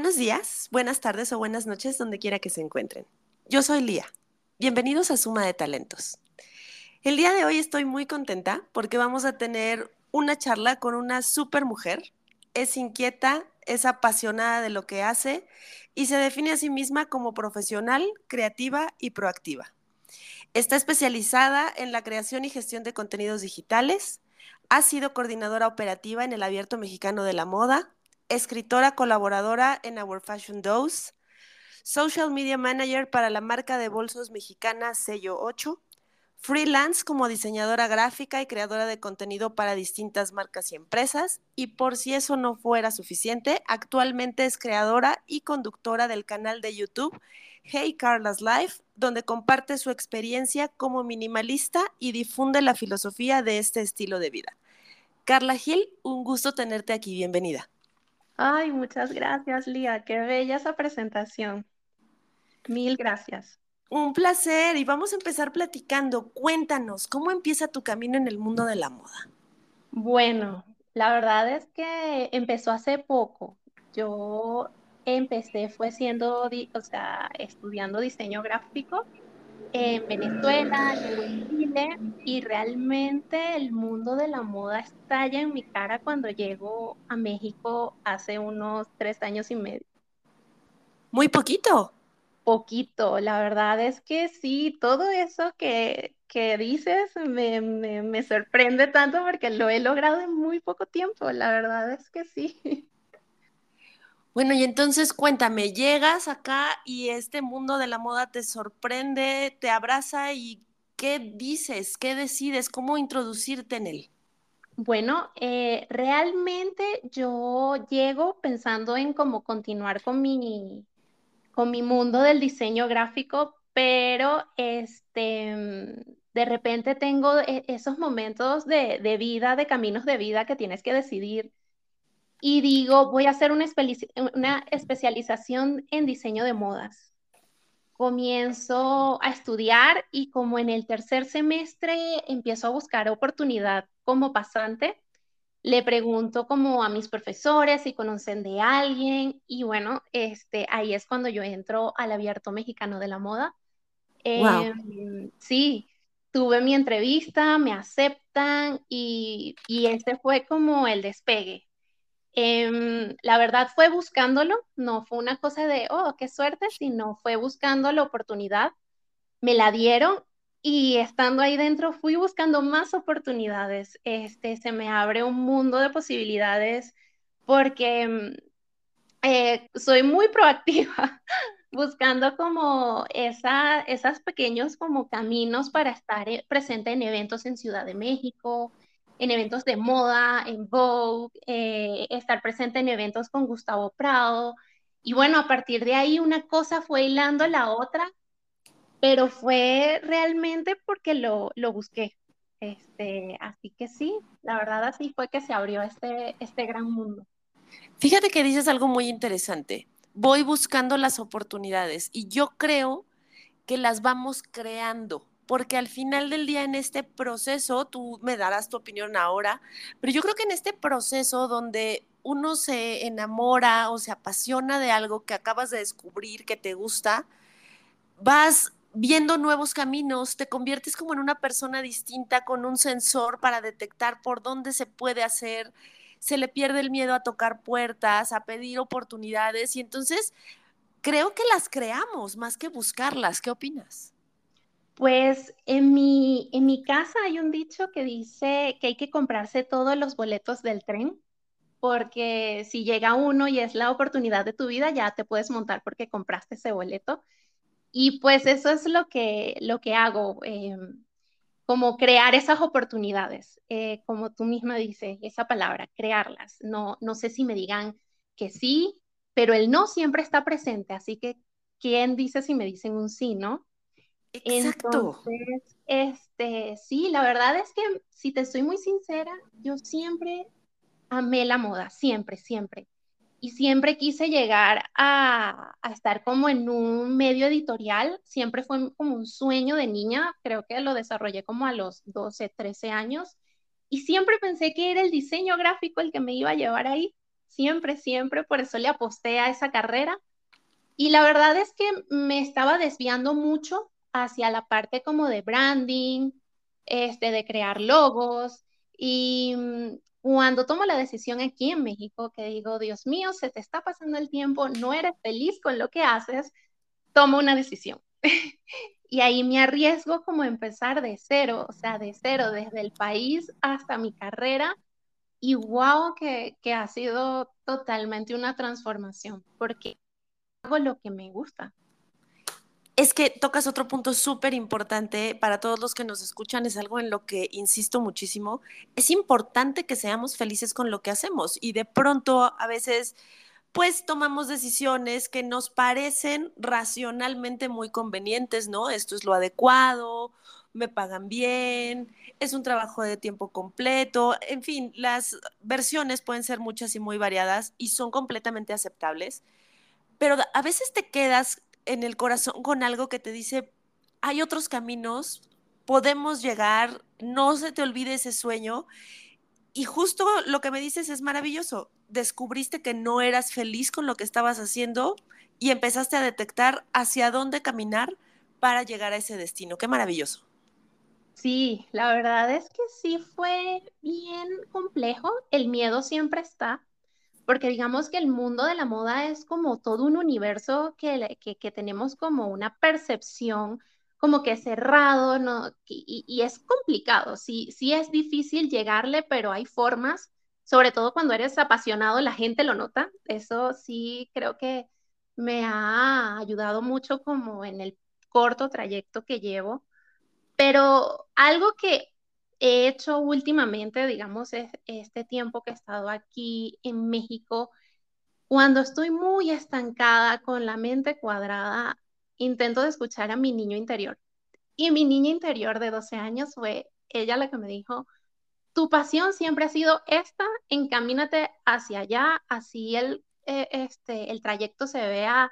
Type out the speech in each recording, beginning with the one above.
Buenos días, buenas tardes o buenas noches, donde quiera que se encuentren. Yo soy Lía. Bienvenidos a Suma de Talentos. El día de hoy estoy muy contenta porque vamos a tener una charla con una super mujer. Es inquieta, es apasionada de lo que hace y se define a sí misma como profesional, creativa y proactiva. Está especializada en la creación y gestión de contenidos digitales. Ha sido coordinadora operativa en el Abierto Mexicano de la Moda, escritora colaboradora en Our Fashion Dose, social media manager para la marca de bolsos mexicana Sello 8, freelance como diseñadora gráfica y creadora de contenido para distintas marcas y empresas, y por si eso no fuera suficiente, actualmente es creadora y conductora del canal de YouTube Hey Carla's Life, donde comparte su experiencia como minimalista y difunde la filosofía de este estilo de vida. Carla Gil, un gusto tenerte aquí, bienvenida. Ay, muchas gracias, Lía. Qué bella esa presentación. Mil gracias. Un placer y vamos a empezar platicando. Cuéntanos, ¿cómo empieza tu camino en el mundo de la moda? Bueno, la verdad es que empezó hace poco. Yo empecé fue siendo, o sea, estudiando diseño gráfico en Venezuela, en Chile, y realmente el mundo de la moda estalla en mi cara cuando llego a México hace unos tres años y medio. Muy poquito. Poquito, la verdad es que sí, todo eso que, que dices me, me, me sorprende tanto porque lo he logrado en muy poco tiempo, la verdad es que sí. Bueno, y entonces cuéntame, llegas acá y este mundo de la moda te sorprende, te abraza y ¿qué dices? ¿Qué decides? ¿Cómo introducirte en él? Bueno, eh, realmente yo llego pensando en cómo continuar con mi, con mi mundo del diseño gráfico, pero este, de repente tengo e, esos momentos de, de vida, de caminos de vida que tienes que decidir y digo, voy a hacer una, una especialización en diseño de modas. Comienzo a estudiar y como en el tercer semestre empiezo a buscar oportunidad como pasante, le pregunto como a mis profesores si conocen de alguien y bueno, este, ahí es cuando yo entro al Abierto Mexicano de la Moda. Em, sí, tuve mi entrevista, me aceptan y, y este fue como el despegue. Em, la verdad fue buscándolo, no fue una cosa de, oh, qué suerte, sino fue buscando la oportunidad, me la dieron y estando ahí dentro fui buscando más oportunidades. Este, se me abre un mundo de posibilidades porque em, eh, soy muy proactiva, buscando como esa, esas pequeños como caminos para estar eh, presente en eventos en Ciudad de México, en eventos de moda, en Vogue, eh, estar presente en eventos con Gustavo Prado. Y bueno, a partir de ahí una cosa fue hilando la otra, pero fue realmente porque lo, lo busqué. Este, así que sí, la verdad así fue que se abrió este, este gran mundo. Fíjate que dices algo muy interesante. Voy buscando las oportunidades y yo creo que las vamos creando porque al final del día en este proceso, tú me darás tu opinión ahora, pero yo creo que en este proceso donde uno se enamora o se apasiona de algo que acabas de descubrir, que te gusta, vas viendo nuevos caminos, te conviertes como en una persona distinta con un sensor para detectar por dónde se puede hacer, se le pierde el miedo a tocar puertas, a pedir oportunidades y entonces creo que las creamos más que buscarlas. ¿Qué opinas? Pues en mi, en mi casa hay un dicho que dice que hay que comprarse todos los boletos del tren, porque si llega uno y es la oportunidad de tu vida, ya te puedes montar porque compraste ese boleto. Y pues eso es lo que, lo que hago, eh, como crear esas oportunidades, eh, como tú misma dices, esa palabra, crearlas. No, no sé si me digan que sí, pero el no siempre está presente, así que ¿quién dice si me dicen un sí, no? Exacto. Entonces, este, sí, la verdad es que si te soy muy sincera, yo siempre amé la moda, siempre, siempre. Y siempre quise llegar a, a, estar como en un medio editorial, siempre fue como un sueño de niña, creo que lo desarrollé como a los 12, 13 años, y siempre pensé que era el diseño gráfico el que me iba a llevar ahí. siempre, siempre, por eso le aposté a esa carrera. Y la verdad es que me estaba desviando mucho hacia la parte como de branding, este, de crear logos. Y mm, cuando tomo la decisión aquí en México, que digo, Dios mío, se te está pasando el tiempo, no eres feliz con lo que haces, tomo una decisión. y ahí me arriesgo como empezar de cero, o sea, de cero, desde el país hasta mi carrera. Y wow, que, que ha sido totalmente una transformación, porque hago lo que me gusta es que tocas otro punto súper importante para todos los que nos escuchan, es algo en lo que insisto muchísimo. Es importante que seamos felices con lo que hacemos y de pronto a veces pues tomamos decisiones que nos parecen racionalmente muy convenientes, ¿no? Esto es lo adecuado, me pagan bien, es un trabajo de tiempo completo, en fin, las versiones pueden ser muchas y muy variadas y son completamente aceptables, pero a veces te quedas en el corazón con algo que te dice, hay otros caminos, podemos llegar, no se te olvide ese sueño. Y justo lo que me dices es maravilloso. Descubriste que no eras feliz con lo que estabas haciendo y empezaste a detectar hacia dónde caminar para llegar a ese destino. Qué maravilloso. Sí, la verdad es que sí fue bien complejo. El miedo siempre está, porque digamos que el mundo de la moda es como todo un universo que, que, tenemos como una percepción como que cerrado, ¿no? Y, y, es complicado, sí, sí es difícil llegarle, pero hay formas, sobre todo cuando eres apasionado, la gente lo nota, eso sí creo que me ha ayudado mucho como en el corto trayecto que llevo, pero algo que he hecho últimamente, digamos, este tiempo que he estado aquí en México, cuando estoy muy estancada con la mente cuadrada, intento de escuchar a mi niño interior. Y mi niña interior de 12 años fue ella la que me dijo, tu pasión siempre ha sido esta, encamínate hacia allá, así el, eh, este, el trayecto se vea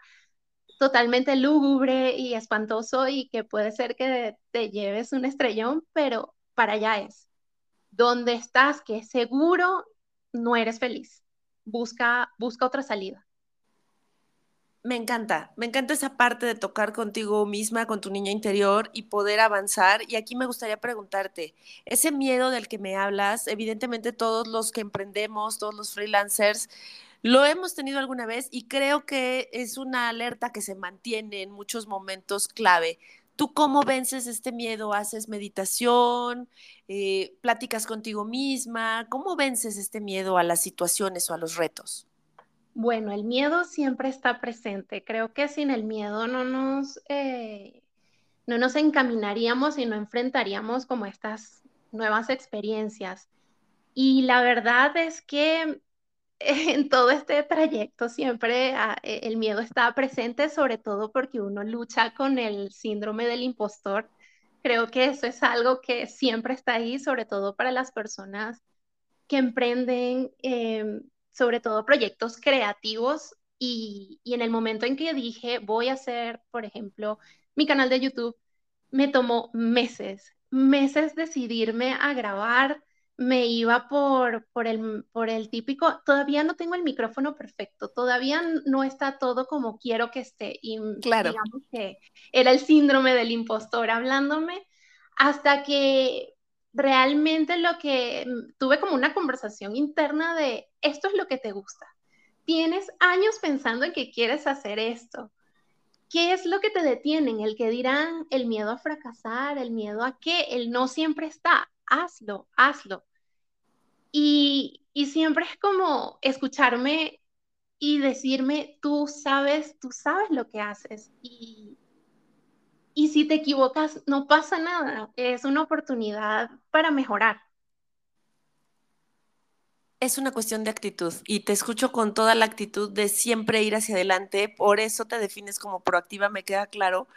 totalmente lúgubre y espantoso y que puede ser que te lleves un estrellón, pero para allá es. Donde estás, que seguro no eres feliz. Busca, busca otra salida. Me encanta, me encanta esa parte de tocar contigo misma, con tu niña interior y poder avanzar. Y aquí me gustaría preguntarte, ese miedo del que me hablas, evidentemente todos los que emprendemos, todos los freelancers, lo hemos tenido alguna vez y creo que es una alerta que se mantiene en muchos momentos clave. ¿Tú cómo vences este miedo? ¿Haces meditación? Eh, ¿Platicas contigo misma? ¿Cómo vences este miedo a las situaciones o a los retos? Bueno, el miedo siempre está presente. Creo que sin el miedo no nos, eh, no nos encaminaríamos y no enfrentaríamos como estas nuevas experiencias. Y la verdad es que en todo este trayecto siempre ah, e, el miedo está presente, sobre todo porque uno lucha con el síndrome del impostor. Creo que eso es algo que siempre está ahí, sobre todo para las personas que emprenden, em, sobre todo proyectos creativos. Y, y en el momento en que dije, voy a hacer, por ejemplo, mi canal de YouTube, me tomó meses, meses decidirme a grabar me iba por, por, el, por el típico, todavía no tengo el micrófono perfecto, todavía no está todo como quiero que esté. Y claro. digamos que era el síndrome del impostor hablándome, hasta que realmente lo que tuve como una conversación interna de, esto es lo que te gusta. Tienes años pensando en que quieres hacer esto. ¿Qué es lo que te detienen? El que dirán, el miedo a fracasar, el miedo a que el no siempre está. Hazlo, hazlo. Y, siempre es como escucharme y decirme, tú sabes, tú sabes lo que haces. Y, y si te equivocas, no pasa nada. Es una oportunidad para mejorar. Es una cuestión de actitud y te escucho con toda la actitud de siempre ir hacia adelante. Por eso te defines como proactiva, me queda claro.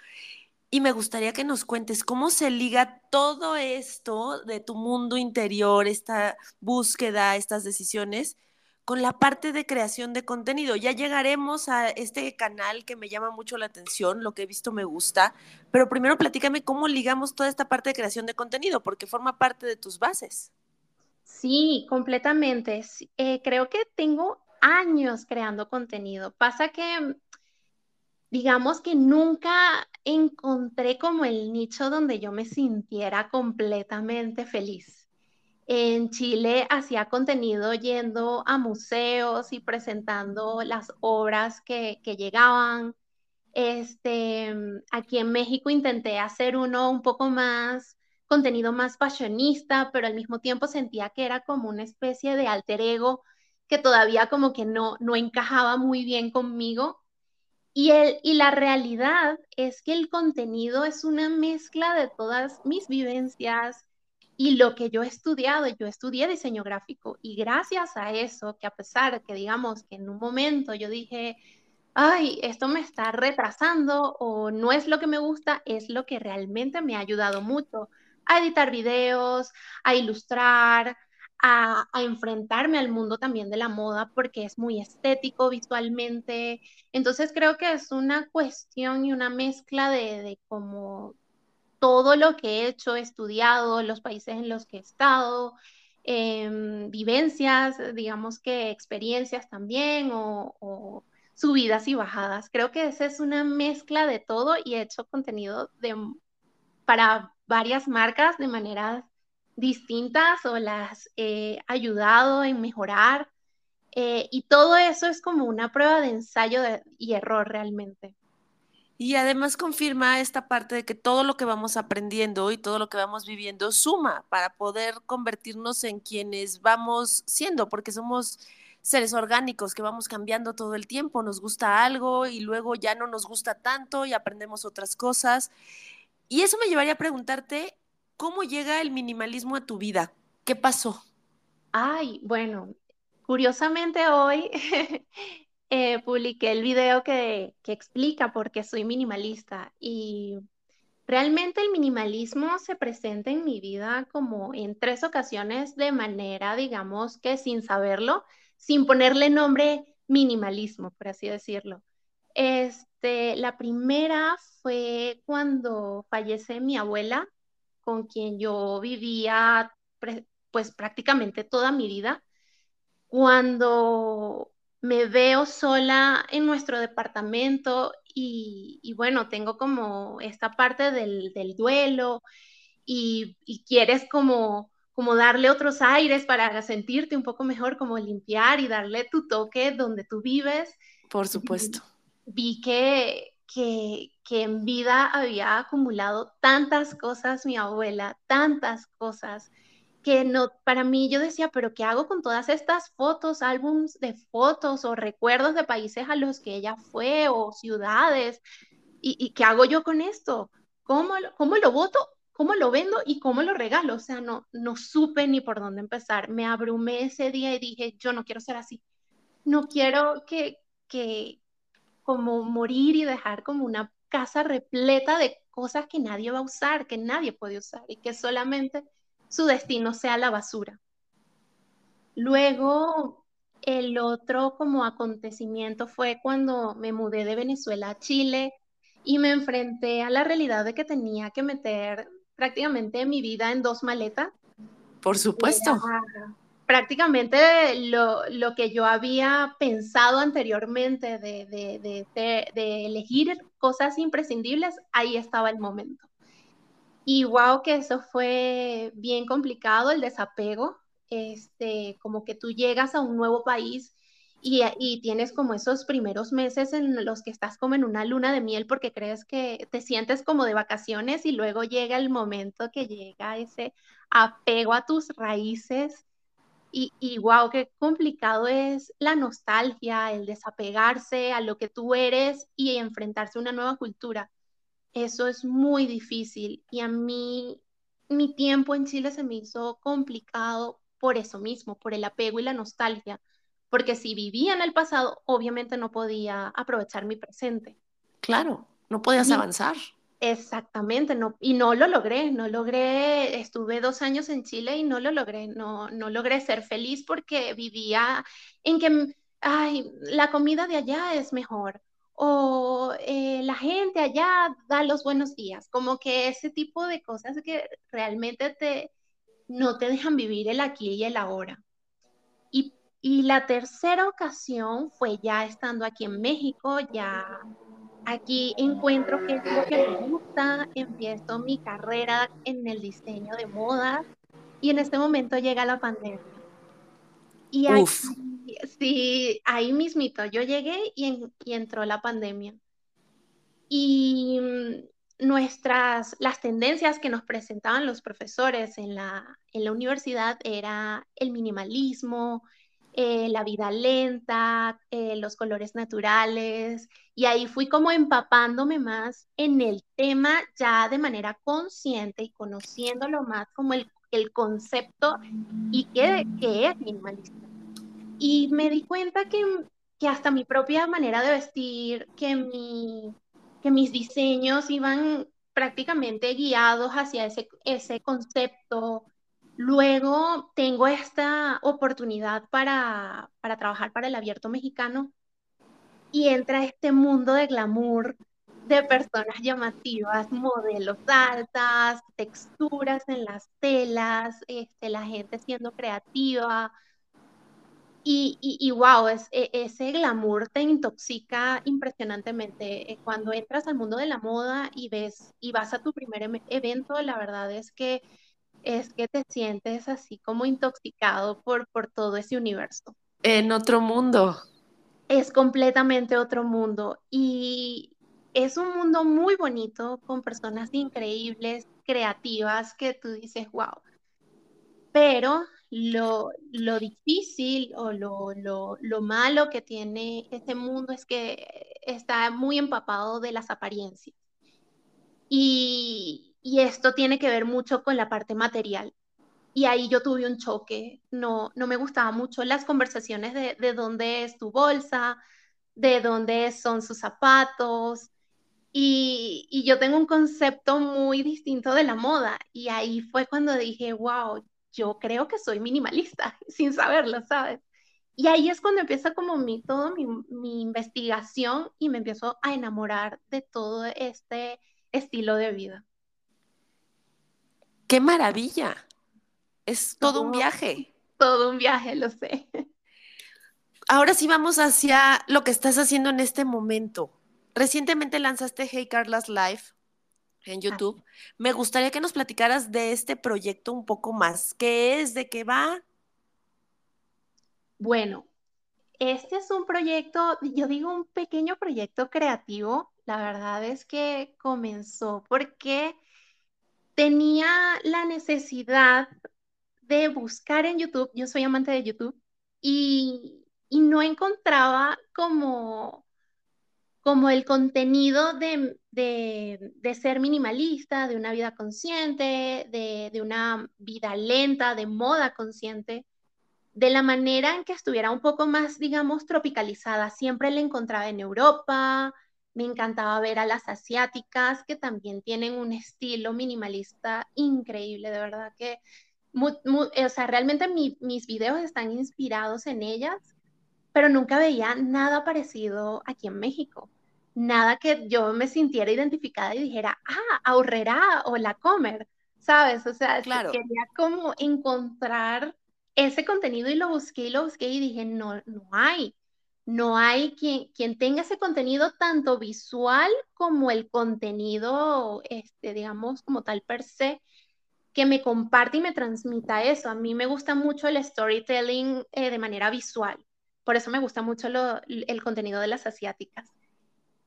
Y me gustaría que nos cuentes cómo se liga todo esto de tu mundo interior, esta búsqueda, estas decisiones, con la parte de creación de contenido. Ya llegaremos a este canal que me llama mucho la atención, lo que he visto me gusta, pero primero platícame cómo ligamos toda esta parte de creación de contenido, porque forma parte de tus bases. Sí, completamente. Eh, creo que tengo años creando contenido. Pasa que, digamos que nunca encontré como el nicho donde yo me sintiera completamente feliz. En Chile hacía contenido yendo a museos y presentando las obras que, que llegaban. Este, aquí en México intenté hacer uno un poco más contenido más fashionista, pero al mismo tiempo sentía que era como una especie de alter ego que todavía como que no, no encajaba muy bien conmigo. Y, el, y la realidad es que el contenido es una mezcla de todas mis vivencias y lo que yo he estudiado. Yo estudié diseño gráfico y gracias a eso, que a pesar de que digamos que en un momento yo dije, ay, esto me está retrasando o no es lo que me gusta, es lo que realmente me ha ayudado mucho a editar videos, a ilustrar, a, enfrentarme al mundo también de la moda porque es muy estético visualmente. Entonces creo que es una cuestión y una mezcla de, de como todo lo que he hecho, he estudiado, los países en los que he estado, em, vivencias, digamos que experiencias también o, o subidas y bajadas. Creo que esa es una mezcla de todo y he hecho contenido de, para varias marcas de maneras distintas o las he ayudado en mejorar. Eh, y todo eso es como una prueba de ensayo y error realmente. Y además confirma esta parte de que todo lo que vamos aprendiendo y todo lo que vamos viviendo suma para poder convertirnos en quienes vamos siendo, porque somos seres orgánicos que vamos cambiando todo el tiempo, nos gusta algo y luego ya no nos gusta tanto y aprendemos otras cosas. Y eso me llevaría a preguntarte, ¿cómo llega el minimalismo a tu vida? ¿Qué pasó? Ay, bueno, curiosamente hoy eh, publiqué el video que, que explica por qué soy minimalista y realmente el minimalismo se presenta en mi vida como en tres ocasiones de manera, digamos que sin saberlo, sin ponerle nombre minimalismo, por así decirlo. Este, la primera fue cuando fallece mi abuela, con quien yo vivía pues prácticamente toda mi vida. Cuando me veo sola en nuestro departamento y, bueno, tengo como esta parte del, duelo y, y, quieres como, como darle otros aires para sentirte un poco mejor, como limpiar y darle tu toque donde tú vives. Por supuesto vi que, que, en vida había acumulado tantas cosas mi abuela, tantas cosas que no, para mí yo decía, pero ¿qué hago con todas estas fotos, álbums de fotos o recuerdos de países a los que ella fue o ciudades? ¿Y, y qué hago yo con esto? ¿Cómo, ¿Cómo lo voto? ¿Cómo lo vendo y cómo lo regalo? O sea, no, no supe ni por dónde empezar. Me abrumé ese día y dije, yo no quiero ser así. No quiero que, que, como morir y dejar como una casa repleta de cosas que nadie va a usar, que nadie puede usar y que solamente su destino sea la basura. Luego, el otro como acontecimiento fue cuando me mudé de Venezuela a Chile y me enfrenté a la realidad de que tenía que meter prácticamente mi vida en dos maletas. Por supuesto prácticamente lo, lo, que yo había pensado anteriormente de, de, de, elegir cosas imprescindibles, ahí estaba el momento. Y wow, que eso fue bien complicado, el desapego, este, como que tú llegas a un nuevo país y, y, tienes como esos primeros meses en los que estás como en una luna de miel porque crees que te sientes como de vacaciones y luego llega el momento que llega ese apego a tus raíces y, y wow, qué complicado es la nostalgia, el desapegarse a lo que tú eres y enfrentarse a una nueva cultura. Eso es muy difícil y a mí mi tiempo en Chile se me hizo complicado por eso mismo, por el apego y la nostalgia, porque si vivía en el pasado, obviamente no podía aprovechar mi presente. Claro, no podías avanzar. Exactamente, no, y no lo logré, no logré, estuve dos años en Chile y no lo logré, no, no logré ser feliz porque vivía en que, ay, la comida de allá es mejor o eh, la gente allá da los buenos días, como que ese tipo de cosas que realmente te, no te dejan vivir el aquí y el ahora. Y Y la tercera ocasión fue ya estando aquí en México, ya aquí encuentro qué es lo que me gusta, empiezo mi carrera en el diseño de moda y en este momento llega la pandemia. Y ahí, sí, ahí mismito, yo llegué y, y entró la pandemia. Y mm, nuestras, las tendencias que nos presentaban los profesores en la, en la universidad era el minimalismo, eh, la vida lenta, eh, los colores naturales, y ahí fui como empapándome más en el tema ya de manera consciente y conociéndolo más como el, el concepto y qué, qué es minimalista. Y me di cuenta que, que hasta mi propia manera de vestir, que, mi, que mis diseños iban prácticamente guiados hacia ese, ese concepto, Luego tengo esta oportunidad para, trabajar para el abierto mexicano y entra este mundo de glamour de personas llamativas, modelos altas, texturas en las telas, este, la gente siendo creativa. Y, y, wow, es, e, ese glamour te intoxica impresionantemente. Eh, cuando entras al mundo de la moda y ves y vas a tu primer evento, la verdad es que es que te sientes así como intoxicado por, por todo ese universo. En otro mundo. Es completamente otro mundo y es un mundo muy bonito con personas increíbles, creativas, que tú dices, wow. Pero lo, lo difícil o lo, lo, lo malo que tiene este mundo es que está muy empapado de las apariencias. Y, y esto tiene que ver mucho con la parte material. Y ahí yo tuve un choque, no, no me gustaban mucho las conversaciones de, de dónde es tu bolsa, de dónde son sus zapatos. Y, yo tengo un concepto muy distinto de la moda. Y ahí fue cuando dije, wow, yo creo que soy minimalista, sin saberlo, ¿sabes? Y ahí es cuando empieza como mi, todo mi, mi investigación y me empiezo a enamorar de todo este estilo de vida. ¡Qué maravilla! Es todo un viaje. Todo un viaje, lo sé. Ahora sí vamos hacia lo que estás haciendo en este momento. Recientemente lanzaste Hey Carlas Live en YouTube. Me gustaría que nos platicaras de este proyecto un poco más. ¿Qué es? ¿De qué va? Bueno, este es un proyecto, yo digo un pequeño proyecto creativo. La verdad es que comenzó porque tenía la necesidad de buscar en YouTube, yo soy amante de YouTube, y, no encontraba como, como el contenido de, ser minimalista, de una vida consciente, de, de una vida lenta, de moda consciente, de la manera en que estuviera un poco más, digamos, tropicalizada. Siempre la encontraba en Europa, me encantaba ver a las asiáticas que también tienen un estilo minimalista increíble, de verdad que, o sea, realmente mis videos están inspirados en ellas, pero nunca veía nada parecido aquí en México. Nada que yo me sintiera identificada y dijera, ah, ahorrará o la comer, ¿sabes? O sea, claro. quería como encontrar ese contenido y lo busqué y lo busqué y dije, no, no hay no hay quien, quien tenga ese contenido tanto visual como el contenido, este, digamos, como tal per se, que me comparte y me transmita eso. A mí me gusta mucho el storytelling eh, de manera visual, por eso me gusta mucho el contenido de las asiáticas.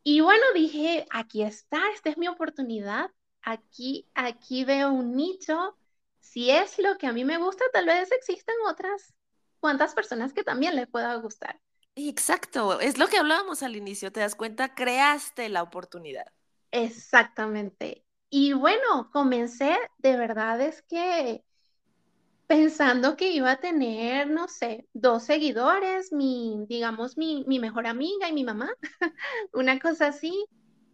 Y bueno, dije, aquí está, esta es mi oportunidad, aquí, aquí veo un nicho, si es lo que a mí me gusta, tal vez existan otras cuantas personas que también les pueda gustar. Exacto, es lo que hablábamos al inicio, te das cuenta, creaste la oportunidad. Exactamente. Y bueno, comencé, de verdad es que pensando que iba a tener, no sé, dos seguidores, mi, digamos, mi, mejor amiga y mi mamá, una cosa así.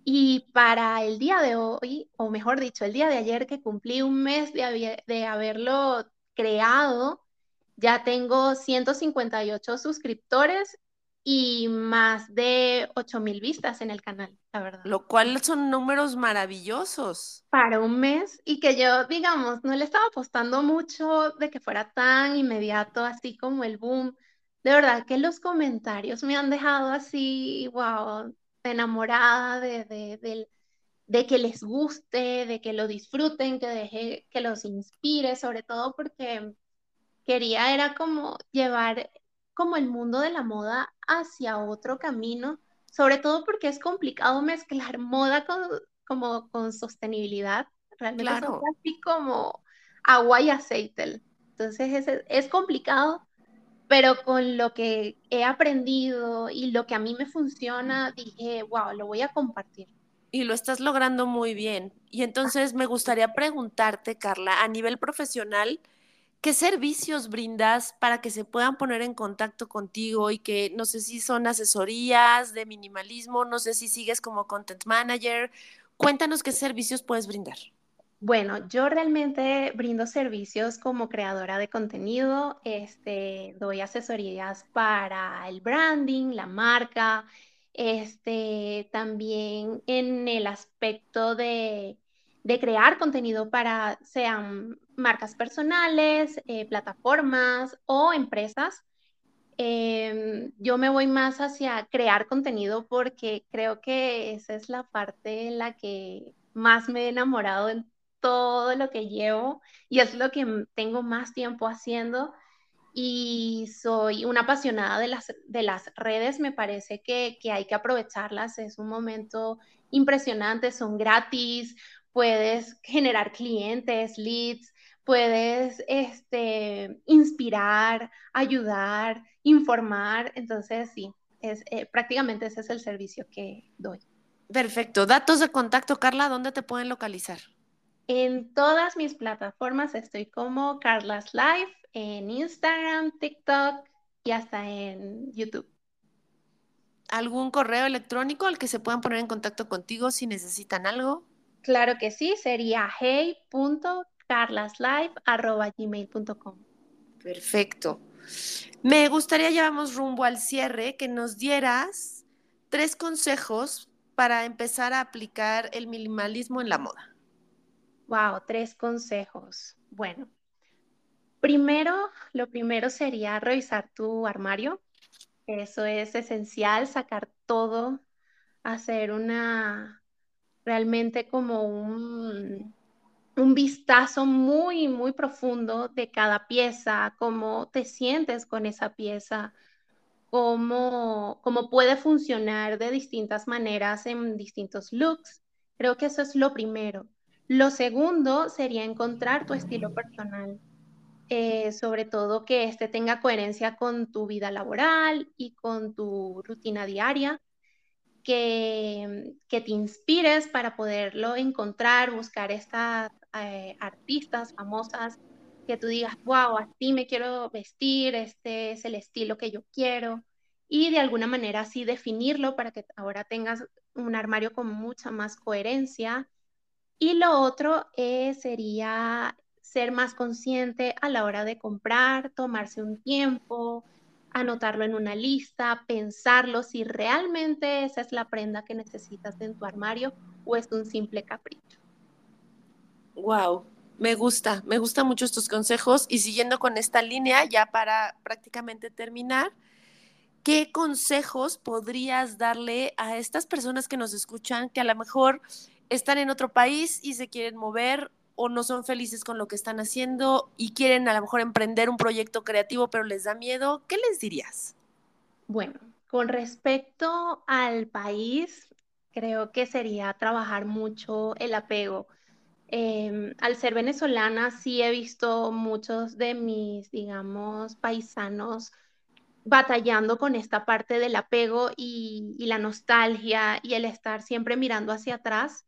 Y para el día de hoy, o mejor dicho, el día de ayer que cumplí un mes de, de haberlo creado, ya tengo 158 suscriptores y más de 8000 vistas en el canal, la verdad. Lo cual son números maravillosos. Para un mes y que yo, digamos, no le estaba apostando mucho de que fuera tan inmediato, así como el boom. De verdad que los comentarios me han dejado así, wow, enamorada de, de, de, que les guste, de que lo disfruten, que deje, que los inspire, sobre todo porque quería era como llevar como el mundo de la moda hacia otro camino, sobre todo porque es complicado mezclar moda con, como con sostenibilidad. Realmente es así como agua y aceite. Entonces es, es complicado, pero con lo que he aprendido y lo que a mí me funciona, dije, wow, lo voy a compartir. Y lo estás logrando muy bien. Y entonces me gustaría preguntarte, Carla, a nivel profesional, ¿qué servicios brindas para que se puedan poner en contacto contigo y que no sé si son asesorías de minimalismo, no sé si sigues como content manager? Cuéntanos qué servicios puedes brindar. Bueno, yo realmente brindo servicios como creadora de contenido, este, doy asesorías para el branding, la marca, este, también en el aspecto de, crear contenido para sean marcas personales, eh, plataformas o empresas. Em, yo me voy más hacia crear contenido porque creo que esa es la parte en la que más me he enamorado en todo lo que llevo y es lo que tengo más tiempo haciendo y soy una apasionada de las, de las redes, me parece que, que hay que aprovecharlas, es un momento impresionante, son gratis, puedes generar clientes, leads, puedes este, inspirar, ayudar, informar, entonces sí, es, eh, prácticamente ese es el servicio que doy. Perfecto. Datos de contacto, Carla, ¿dónde te pueden localizar? En todas mis plataformas estoy como Carlas Live, en Instagram, TikTok y hasta en YouTube. ¿Algún correo electrónico al que se puedan poner en contacto contigo si necesitan algo? Claro que sí, sería hey.carlaslive.gmail.com. Perfecto. Me gustaría, llevamos rumbo al cierre, que nos dieras tres consejos para empezar a aplicar el minimalismo en la moda. Wow, tres consejos. Bueno, primero, lo primero sería revisar tu armario. Eso es esencial, sacar todo, hacer una, realmente como un, un vistazo muy, muy profundo de cada pieza, cómo te sientes con esa pieza, cómo, cómo puede funcionar de distintas maneras en distintos looks. Creo que eso es lo primero. Lo segundo sería encontrar tu estilo personal, eh, sobre todo que este tenga coherencia con tu vida laboral y con tu rutina diaria, que, que te inspires para poderlo encontrar, buscar estas eh, artistas famosas que tú digas, wow, así me quiero vestir, este es el estilo que yo quiero, y de alguna manera así definirlo para que ahora tengas un armario con mucha más coherencia y lo otro eh, sería ser más consciente a la hora de comprar, tomarse un tiempo, anotarlo en una lista, pensarlo si realmente esa es la prenda que necesitas en tu armario o es un simple capricho. Wow, me gusta, me gustan mucho estos consejos y siguiendo con esta línea, ya para prácticamente terminar, ¿qué consejos podrías darle a estas personas que nos escuchan que a lo mejor están en otro país y se quieren mover o no son felices con lo que están haciendo y quieren a lo mejor emprender un proyecto creativo, pero les da miedo, ¿qué les dirías? Bueno, con respecto al país, creo que sería trabajar mucho el apego. Em, al ser venezolana, sí he visto muchos de mis, digamos, paisanos batallando con esta parte del apego y, y la nostalgia y el estar siempre mirando hacia atrás.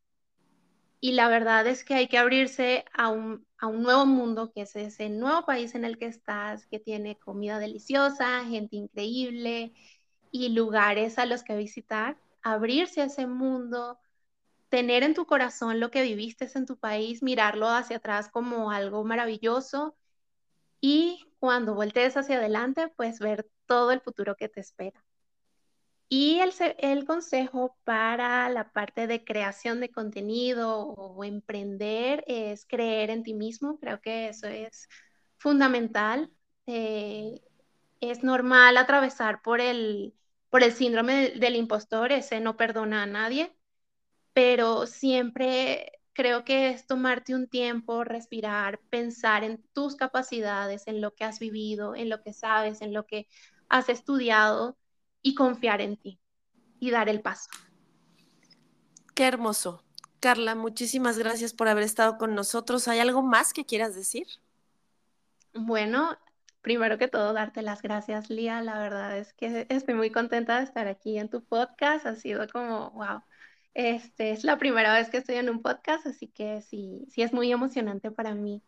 Y la verdad es que hay que abrirse a un, nuevo mundo, que es ese nuevo país en el que estás, que tiene comida deliciosa, gente increíble y lugares a los que visitar, abrirse a ese mundo, tener en tu corazón lo que viviste en tu país, mirarlo hacia atrás como algo maravilloso y cuando voltees hacia adelante, pues ver todo el futuro que te espera. Y el, consejo para la parte de creación de contenido o emprender es creer en ti mismo. Creo que eso es fundamental. Eh, es normal atravesar por el, por el síndrome del impostor, ese no perdona a nadie, pero siempre creo que es tomarte un tiempo, respirar, pensar en tus capacidades, en lo que has vivido, en lo que sabes, en lo que has estudiado y confiar en ti y dar el paso. Qué hermoso. Carla, muchísimas gracias por haber estado con nosotros. ¿Hay algo más que quieras decir? Bueno, primero que todo, darte las gracias, Lía. La verdad es que estoy muy contenta de estar aquí en tu podcast. Ha sido como, wow, este es la primera vez que estoy en un podcast, así que sí, sí es muy emocionante para mí.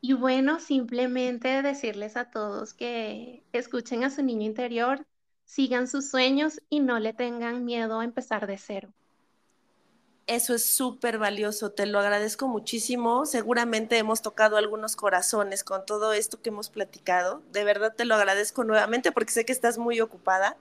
Y bueno, simplemente decirles a todos que escuchen a su niño interior, sigan sus sueños y no le tengan miedo a empezar de cero. Eso es súper valioso, te lo agradezco muchísimo. Seguramente hemos tocado algunos corazones con todo esto que hemos platicado. De verdad te lo agradezco nuevamente porque sé que estás muy ocupada.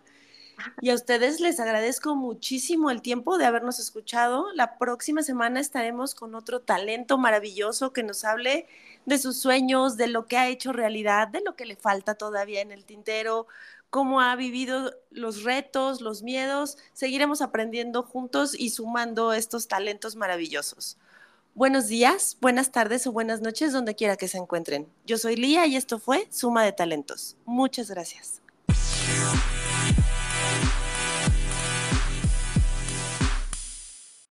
Y a ustedes les agradezco muchísimo el tiempo de habernos escuchado. La próxima semana estaremos con otro talento maravilloso que nos hable de sus sueños, de lo que ha hecho realidad, de lo que le falta todavía en el tintero, cómo ha vivido los retos, los miedos. Seguiremos aprendiendo juntos y sumando estos talentos maravillosos. Buenos días, buenas tardes o buenas noches donde quiera que se encuentren. Yo soy Lía y esto fue Suma de Talentos. Muchas gracias.